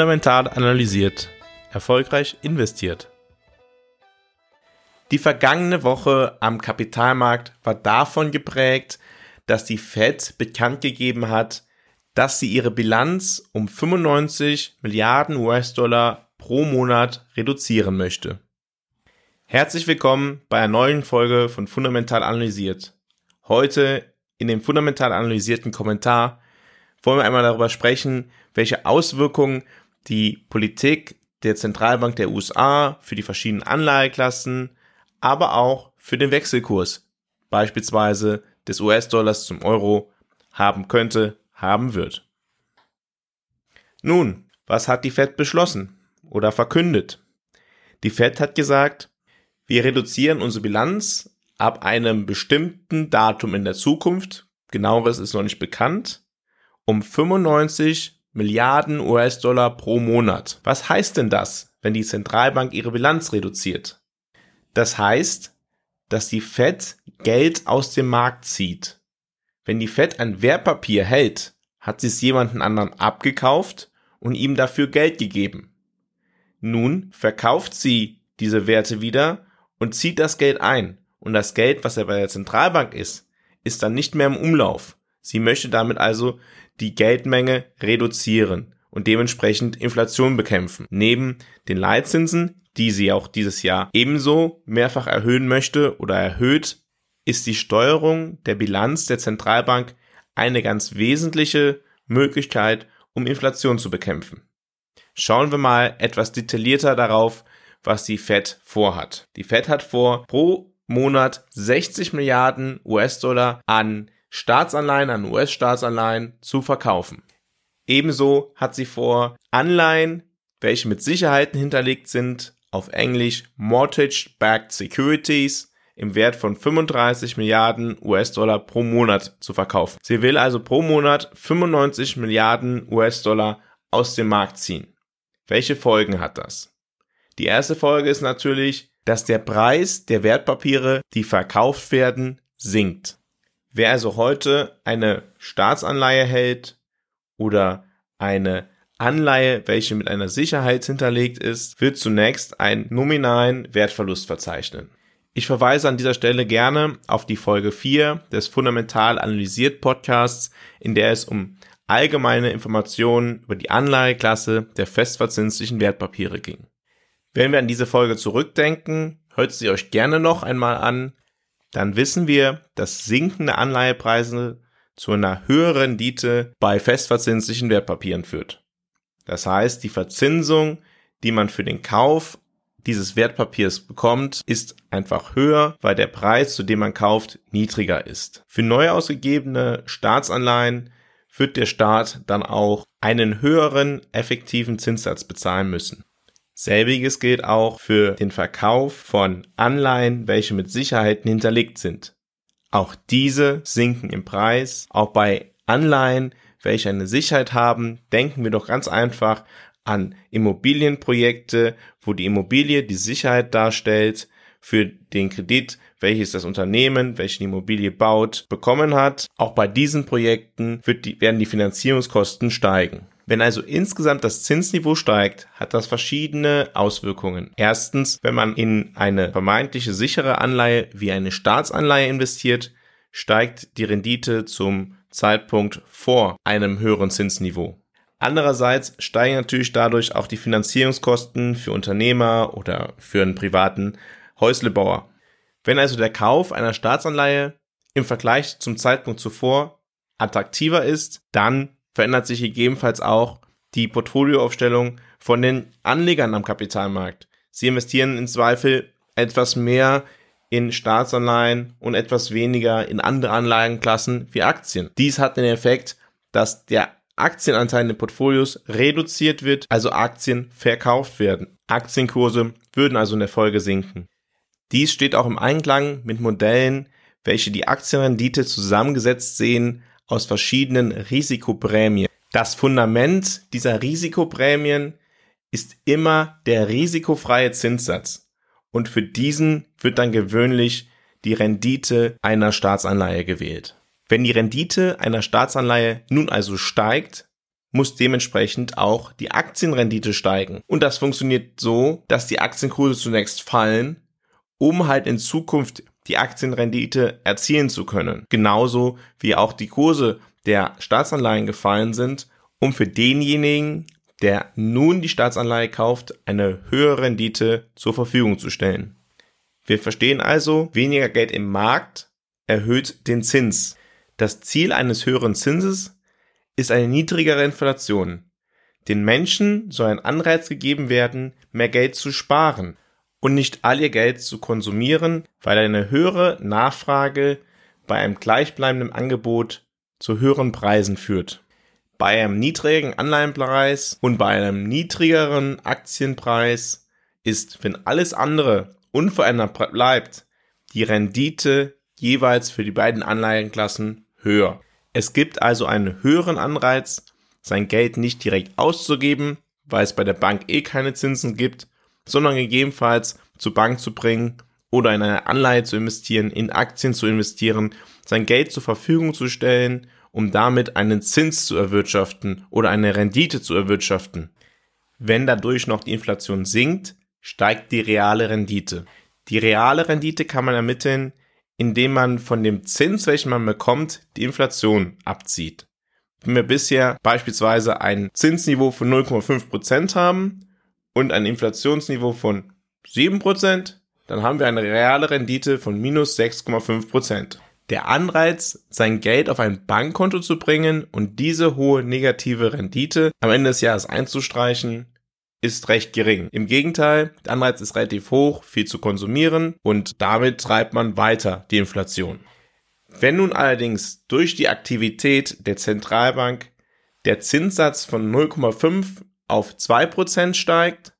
Fundamental analysiert, erfolgreich investiert. Die vergangene Woche am Kapitalmarkt war davon geprägt, dass die Fed bekannt gegeben hat, dass sie ihre Bilanz um 95 Milliarden US-Dollar pro Monat reduzieren möchte. Herzlich willkommen bei einer neuen Folge von Fundamental Analysiert. Heute in dem fundamental analysierten Kommentar wollen wir einmal darüber sprechen, welche Auswirkungen die Politik der Zentralbank der USA für die verschiedenen Anleiheklassen, aber auch für den Wechselkurs, beispielsweise des US-Dollars zum Euro, haben könnte, haben wird. Nun, was hat die Fed beschlossen oder verkündet? Die Fed hat gesagt, wir reduzieren unsere Bilanz ab einem bestimmten Datum in der Zukunft, genaueres ist noch nicht bekannt, um 95 Milliarden US-Dollar pro Monat. Was heißt denn das, wenn die Zentralbank ihre Bilanz reduziert? Das heißt, dass die Fed Geld aus dem Markt zieht. Wenn die Fed ein Wertpapier hält, hat sie es jemanden anderen abgekauft und ihm dafür Geld gegeben. Nun verkauft sie diese Werte wieder und zieht das Geld ein. Und das Geld, was ja bei der Zentralbank ist, ist dann nicht mehr im Umlauf. Sie möchte damit also die Geldmenge reduzieren und dementsprechend Inflation bekämpfen. Neben den Leitzinsen, die sie auch dieses Jahr ebenso mehrfach erhöhen möchte oder erhöht, ist die Steuerung der Bilanz der Zentralbank eine ganz wesentliche Möglichkeit, um Inflation zu bekämpfen. Schauen wir mal etwas detaillierter darauf, was die Fed vorhat. Die Fed hat vor, pro Monat 60 Milliarden US-Dollar an Staatsanleihen, an US-Staatsanleihen zu verkaufen. Ebenso hat sie vor, Anleihen, welche mit Sicherheiten hinterlegt sind, auf Englisch Mortgage-Backed Securities im Wert von 35 Milliarden US-Dollar pro Monat zu verkaufen. Sie will also pro Monat 95 Milliarden US-Dollar aus dem Markt ziehen. Welche Folgen hat das? Die erste Folge ist natürlich, dass der Preis der Wertpapiere, die verkauft werden, sinkt. Wer also heute eine Staatsanleihe hält oder eine Anleihe, welche mit einer Sicherheit hinterlegt ist, wird zunächst einen nominalen Wertverlust verzeichnen. Ich verweise an dieser Stelle gerne auf die Folge 4 des Fundamental Analysiert Podcasts, in der es um allgemeine Informationen über die Anleiheklasse der festverzinslichen Wertpapiere ging. Wenn wir an diese Folge zurückdenken, hört sie euch gerne noch einmal an, dann wissen wir, dass sinkende Anleihepreise zu einer höheren Rendite bei festverzinslichen Wertpapieren führt. Das heißt, die Verzinsung, die man für den Kauf dieses Wertpapiers bekommt, ist einfach höher, weil der Preis, zu dem man kauft, niedriger ist. Für neu ausgegebene Staatsanleihen wird der Staat dann auch einen höheren effektiven Zinssatz bezahlen müssen. Selbiges gilt auch für den Verkauf von Anleihen, welche mit Sicherheiten hinterlegt sind. Auch diese sinken im Preis. Auch bei Anleihen, welche eine Sicherheit haben, denken wir doch ganz einfach an Immobilienprojekte, wo die Immobilie die Sicherheit darstellt für den Kredit, welches das Unternehmen, welches die Immobilie baut, bekommen hat. Auch bei diesen Projekten die, werden die Finanzierungskosten steigen. Wenn also insgesamt das Zinsniveau steigt, hat das verschiedene Auswirkungen. Erstens, wenn man in eine vermeintliche sichere Anleihe wie eine Staatsanleihe investiert, steigt die Rendite zum Zeitpunkt vor einem höheren Zinsniveau. Andererseits steigen natürlich dadurch auch die Finanzierungskosten für Unternehmer oder für einen privaten Häuslebauer. Wenn also der Kauf einer Staatsanleihe im Vergleich zum Zeitpunkt zuvor attraktiver ist, dann verändert sich gegebenenfalls auch die Portfolioaufstellung von den Anlegern am Kapitalmarkt. Sie investieren im Zweifel etwas mehr in Staatsanleihen und etwas weniger in andere Anlagenklassen wie Aktien. Dies hat den Effekt, dass der Aktienanteil in den Portfolios reduziert wird, also Aktien verkauft werden. Aktienkurse würden also in der Folge sinken. Dies steht auch im Einklang mit Modellen, welche die Aktienrendite zusammengesetzt sehen aus verschiedenen Risikoprämien. Das Fundament dieser Risikoprämien ist immer der risikofreie Zinssatz. Und für diesen wird dann gewöhnlich die Rendite einer Staatsanleihe gewählt. Wenn die Rendite einer Staatsanleihe nun also steigt, muss dementsprechend auch die Aktienrendite steigen. Und das funktioniert so, dass die Aktienkurse zunächst fallen, um halt in Zukunft die Aktienrendite erzielen zu können. Genauso wie auch die Kurse der Staatsanleihen gefallen sind, um für denjenigen, der nun die Staatsanleihe kauft, eine höhere Rendite zur Verfügung zu stellen. Wir verstehen also, weniger Geld im Markt erhöht den Zins. Das Ziel eines höheren Zinses ist eine niedrigere Inflation. Den Menschen soll ein Anreiz gegeben werden, mehr Geld zu sparen und nicht all ihr Geld zu konsumieren, weil eine höhere Nachfrage bei einem gleichbleibenden Angebot zu höheren Preisen führt. Bei einem niedrigen Anleihenpreis und bei einem niedrigeren Aktienpreis ist, wenn alles andere unverändert bleibt, die Rendite jeweils für die beiden Anleihenklassen höher. Es gibt also einen höheren Anreiz, sein Geld nicht direkt auszugeben, weil es bei der Bank eh keine Zinsen gibt, sondern gegebenenfalls zur Bank zu bringen oder in eine Anleihe zu investieren, in Aktien zu investieren, sein Geld zur Verfügung zu stellen, um damit einen Zins zu erwirtschaften oder eine Rendite zu erwirtschaften. Wenn dadurch noch die Inflation sinkt, steigt die reale Rendite. Die reale Rendite kann man ermitteln, indem man von dem Zins, welchen man bekommt, die Inflation abzieht. Wenn wir bisher beispielsweise ein Zinsniveau von 0,5% haben und ein Inflationsniveau von 7%, dann haben wir eine reale Rendite von minus 6,5%. Der Anreiz, sein Geld auf ein Bankkonto zu bringen und diese hohe negative Rendite am Ende des Jahres einzustreichen, ist recht gering. Im Gegenteil, der Anreiz ist relativ hoch, viel zu konsumieren und damit treibt man weiter die Inflation. Wenn nun allerdings durch die Aktivität der Zentralbank der Zinssatz von 0,5 auf 2% steigt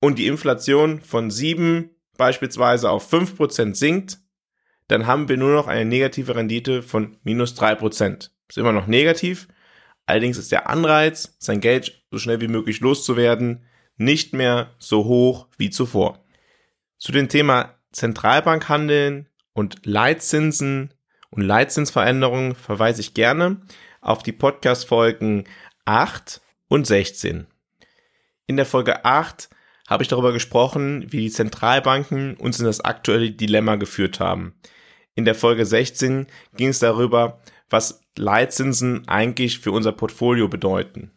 und die Inflation von 7% beispielsweise auf 5% sinkt, dann haben wir nur noch eine negative Rendite von minus 3%. Ist immer noch negativ, allerdings ist der Anreiz, sein Geld so schnell wie möglich loszuwerden, nicht mehr so hoch wie zuvor. Zu dem Thema Zentralbankhandeln und Leitzinsen und Leitzinsveränderungen verweise ich gerne auf die Podcast-Folgen 8 und 16. In der Folge 8 habe ich darüber gesprochen, wie die Zentralbanken uns in das aktuelle Dilemma geführt haben. In der Folge 16 ging es darüber, was Leitzinsen eigentlich für unser Portfolio bedeuten.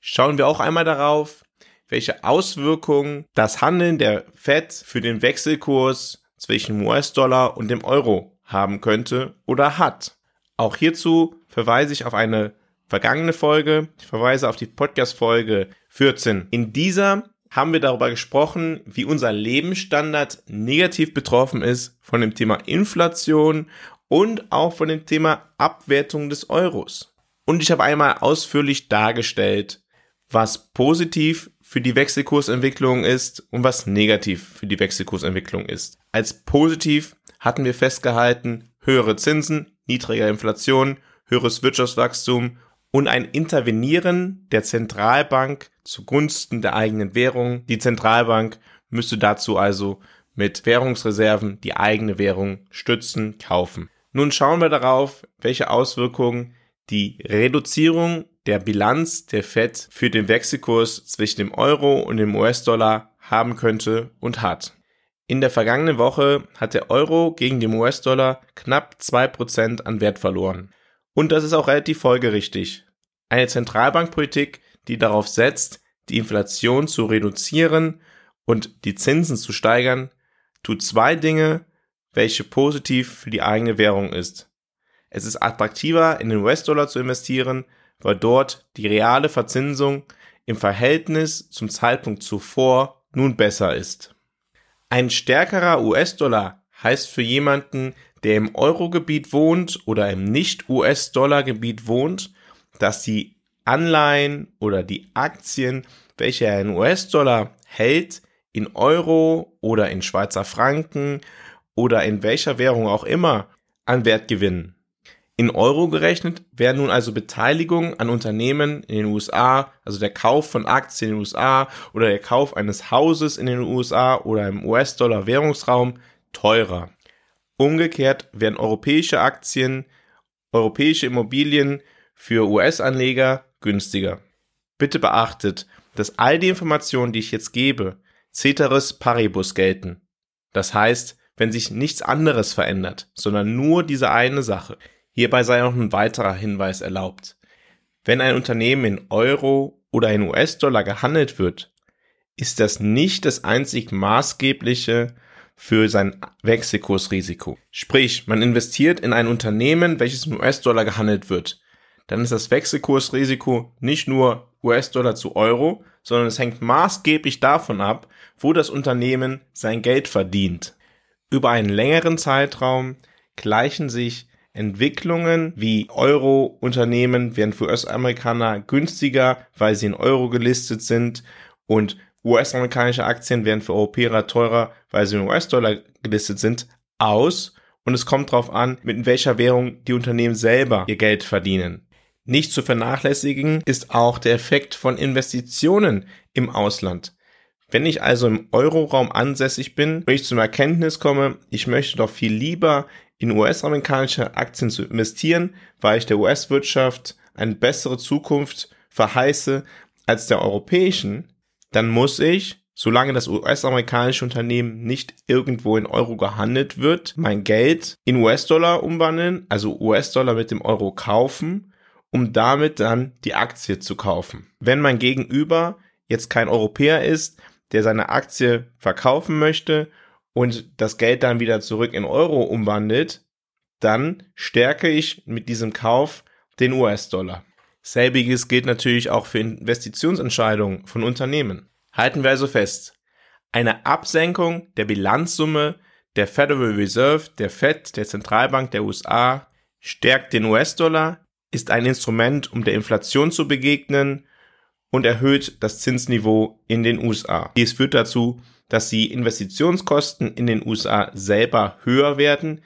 Schauen wir auch einmal darauf, welche Auswirkungen das Handeln der Fed für den Wechselkurs zwischen US-Dollar und dem Euro haben könnte oder hat. Auch hierzu verweise ich auf eine vergangene Folge. Ich verweise auf die Podcast-Folge 14. In dieser haben wir darüber gesprochen, wie unser Lebensstandard negativ betroffen ist von dem Thema Inflation und auch von dem Thema Abwertung des Euros. Und ich habe einmal ausführlich dargestellt, was positiv für die Wechselkursentwicklung ist und was negativ für die Wechselkursentwicklung ist. Als positiv hatten wir festgehalten höhere Zinsen, niedrige Inflation, höheres Wirtschaftswachstum und ein Intervenieren der Zentralbank zugunsten der eigenen Währung. Die Zentralbank müsste dazu also mit Währungsreserven die eigene Währung stützen, kaufen. Nun schauen wir darauf, welche Auswirkungen die Reduzierung der Bilanz der Fed für den Wechselkurs zwischen dem Euro und dem US-Dollar haben könnte und hat. In der vergangenen Woche hat der Euro gegen den US-Dollar knapp 2% an Wert verloren. Und das ist auch relativ folgerichtig. Eine Zentralbankpolitik, die darauf setzt, die Inflation zu reduzieren und die Zinsen zu steigern, tut zwei Dinge, welche positiv für die eigene Währung ist. Es ist attraktiver, in den US-Dollar zu investieren, weil dort die reale Verzinsung im Verhältnis zum Zeitpunkt zuvor nun besser ist. Ein stärkerer US-Dollar heißt für jemanden, der im Euro-Gebiet wohnt oder im Nicht-US-Dollar-Gebiet wohnt, dass die Anleihen oder die Aktien, welche er in US-Dollar hält, in Euro oder in Schweizer Franken oder in welcher Währung auch immer an Wert gewinnen. In Euro gerechnet werden nun also Beteiligungen an Unternehmen in den USA, also der Kauf von Aktien in den USA oder der Kauf eines Hauses in den USA oder im US-Dollar Währungsraum teurer. Umgekehrt werden europäische Aktien, europäische Immobilien für US-Anleger günstiger. Bitte beachtet, dass all die Informationen, die ich jetzt gebe, ceteris paribus gelten. Das heißt, wenn sich nichts anderes verändert, sondern nur diese eine Sache. Hierbei sei noch ein weiterer Hinweis erlaubt. Wenn ein Unternehmen in Euro oder in US-Dollar gehandelt wird, ist das nicht das einzig maßgebliche für sein Wechselkursrisiko. Sprich, man investiert in ein Unternehmen, welches in US-Dollar gehandelt wird. Dann ist das Wechselkursrisiko nicht nur US-Dollar zu Euro, sondern es hängt maßgeblich davon ab, wo das Unternehmen sein Geld verdient. Über einen längeren Zeitraum gleichen sich Entwicklungen wie Euro-Unternehmen werden für US-Amerikaner günstiger, weil sie in Euro gelistet sind und US-amerikanische Aktien werden für Europäer teurer, weil sie in US-Dollar gelistet sind, aus und es kommt darauf an, mit welcher Währung die Unternehmen selber ihr Geld verdienen. Nicht zu vernachlässigen ist auch der Effekt von Investitionen im Ausland. Wenn ich also im Euroraum ansässig bin und ich zum Erkenntnis komme, ich möchte doch viel lieber in US-amerikanische Aktien zu investieren, weil ich der US-Wirtschaft eine bessere Zukunft verheiße als der europäischen, dann muss ich, solange das US-amerikanische Unternehmen nicht irgendwo in Euro gehandelt wird, mein Geld in US-Dollar umwandeln, also US-Dollar mit dem Euro kaufen, um damit dann die Aktie zu kaufen. Wenn mein Gegenüber jetzt kein Europäer ist, der seine Aktie verkaufen möchte und das Geld dann wieder zurück in Euro umwandelt, dann stärke ich mit diesem Kauf den US-Dollar. Selbiges gilt natürlich auch für Investitionsentscheidungen von Unternehmen. Halten wir also fest, eine Absenkung der Bilanzsumme der Federal Reserve, der Fed, der Zentralbank der USA, stärkt den US-Dollar, ist ein Instrument, um der Inflation zu begegnen und erhöht das Zinsniveau in den USA. Dies führt dazu, dass die Investitionskosten in den USA selber höher werden,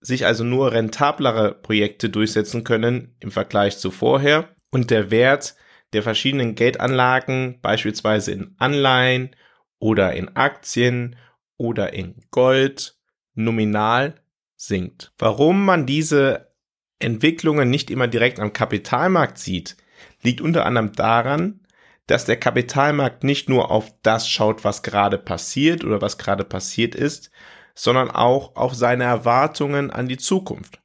sich also nur rentablere Projekte durchsetzen können im Vergleich zu vorher und der Wert der verschiedenen Geldanlagen, beispielsweise in Anleihen oder in Aktien oder in Gold, nominal sinkt. Warum man diese Entwicklungen nicht immer direkt am Kapitalmarkt sieht, liegt unter anderem daran, dass der Kapitalmarkt nicht nur auf das schaut, was gerade passiert oder was gerade passiert ist, sondern auch auf seine Erwartungen an die Zukunft.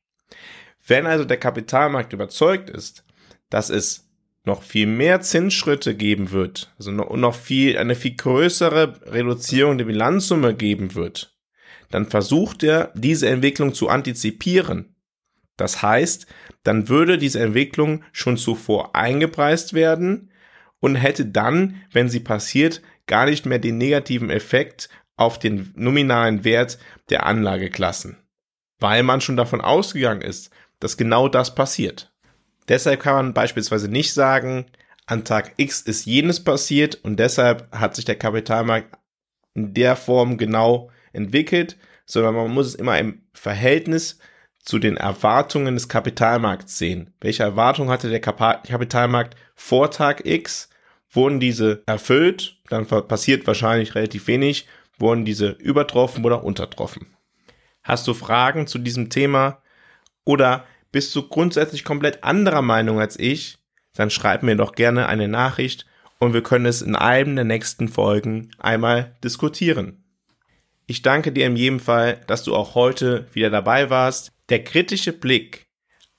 Wenn also der Kapitalmarkt überzeugt ist, dass es noch viel mehr Zinsschritte geben wird, also noch, viel, eine viel größere Reduzierung der Bilanzsumme geben wird, dann versucht er, diese Entwicklung zu antizipieren. Das heißt, dann würde diese Entwicklung schon zuvor eingepreist werden und hätte dann, wenn sie passiert, gar nicht mehr den negativen Effekt auf den nominalen Wert der Anlageklassen, weil man schon davon ausgegangen ist, dass genau das passiert. Deshalb kann man beispielsweise nicht sagen, an Tag X ist jenes passiert und deshalb hat sich der Kapitalmarkt in der Form genau entwickelt, sondern man muss es immer im Verhältnis zu den Erwartungen des Kapitalmarkts sehen. Welche Erwartungen hatte der Kapitalmarkt vor Tag X? Wurden diese erfüllt? Dann passiert wahrscheinlich relativ wenig. Wurden diese übertroffen oder untertroffen? Hast du Fragen zu diesem Thema oder bist du grundsätzlich komplett anderer Meinung als ich, dann schreib mir doch gerne eine Nachricht und wir können es in einem der nächsten Folgen einmal diskutieren. Ich danke dir in jedem Fall, dass du auch heute wieder dabei warst. Der kritische Blick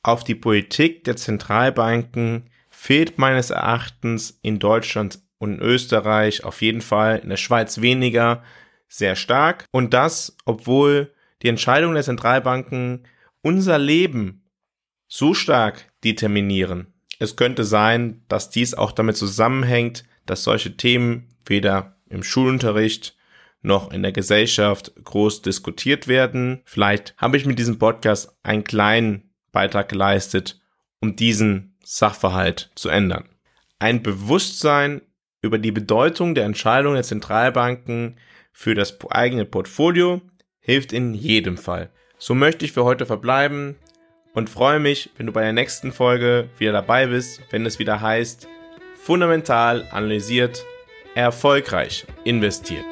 auf die Politik der Zentralbanken fehlt meines Erachtens in Deutschland und in Österreich auf jeden Fall, in der Schweiz weniger, sehr stark. Und das, obwohl die Entscheidungen der Zentralbanken unser Leben so stark determinieren. Es könnte sein, dass dies auch damit zusammenhängt, dass solche Themen weder im Schulunterricht noch in der Gesellschaft groß diskutiert werden. Vielleicht habe ich mit diesem Podcast einen kleinen Beitrag geleistet, um diesen Sachverhalt zu ändern. Ein Bewusstsein über die Bedeutung der Entscheidung der Zentralbanken für das eigene Portfolio hilft in jedem Fall. So möchte ich für heute verbleiben und freue mich, wenn du bei der nächsten Folge wieder dabei bist, wenn es wieder heißt, fundamental analysiert, erfolgreich investiert.